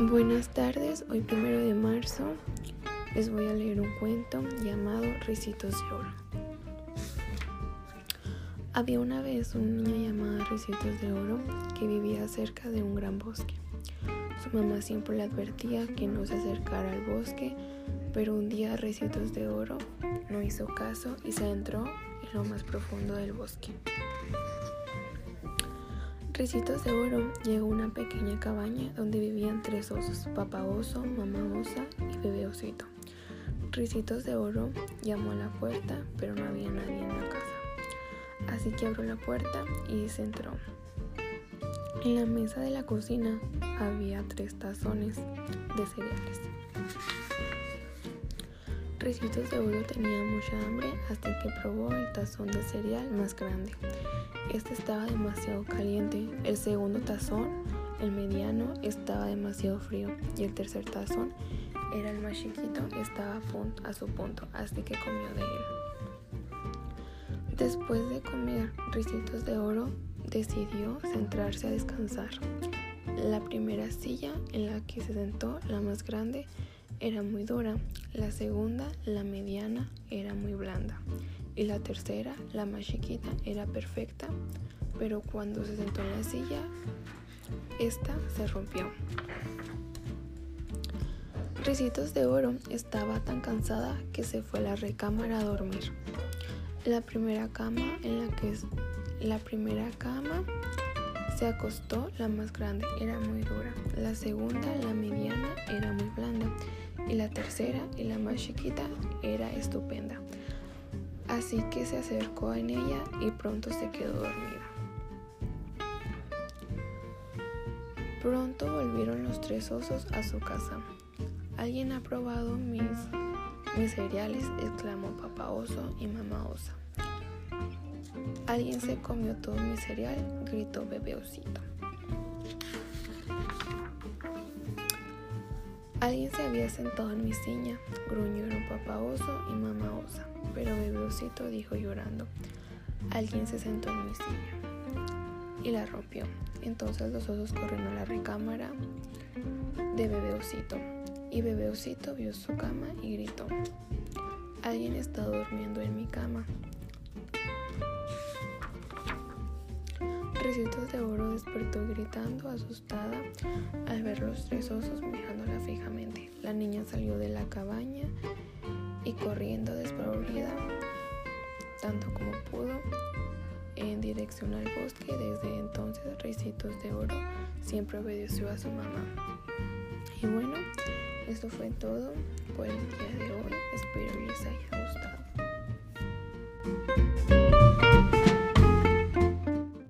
Hoy primero de marzo les voy a leer un cuento llamado Ricitos de Oro. Había una vez una niña llamada Ricitos de Oro que vivía cerca de un gran bosque. Su mamá siempre le advertía que no se acercara al bosque, pero un día Ricitos de Oro no hizo caso y se entró en lo más profundo del bosque. Ricitos de Oro llegó a una pequeña cabaña donde vivían tres osos, papá oso, mamá osa y bebé osito. Ricitos de Oro llamó a la puerta, pero no había nadie en la casa. Así que abrió la puerta y se entró. En la mesa de la cocina había tres tazones de cereales. Ricitos de Oro tenía mucha hambre hasta que probó el tazón de cereal más grande. Este estaba demasiado caliente. El segundo tazón, el mediano, estaba demasiado frío. Y el tercer tazón era el más chiquito, estaba a su punto, así que comió de él. Después de comer ricitos de oro, decidió centrarse a descansar. La primera silla en la que se sentó, la más grande, era muy dura. La segunda, la mediana, era muy blanda y la tercera, la más chiquita, era perfecta, pero cuando se sentó en la silla, esta se rompió. Ricitos de Oro estaba tan cansada que se fue a la recámara a dormir. La primera cama en la que la primera cama se acostó la más grande, era muy dura. La segunda, la mediana, era muy blanda. Y la tercera y la más chiquita era estupenda así que se acercó en ella y pronto se quedó dormida. Pronto volvieron los tres osos a su casa. ¿Alguien ha probado mis, mis cereales? exclamó papá oso y mamá osa. ¿Alguien se comió todo mi cereal? gritó bebé osito. Alguien se había sentado en mi silla, gruñeron papá oso y mamá osa, pero bebé osito dijo llorando, alguien se sentó en mi silla y la rompió. Entonces los osos corrieron a la recámara de bebé osito y bebé osito vio su cama y gritó, alguien está durmiendo en mi cama. Ricitos de Oro despertó gritando, asustada, al ver los tres osos fijamente. La niña salió de la cabaña y corriendo despavorida, tanto como pudo, en dirección al bosque. Desde entonces, Ricitos de Oro siempre obedeció a su mamá. Y bueno, esto fue todo por el día de hoy. Espero.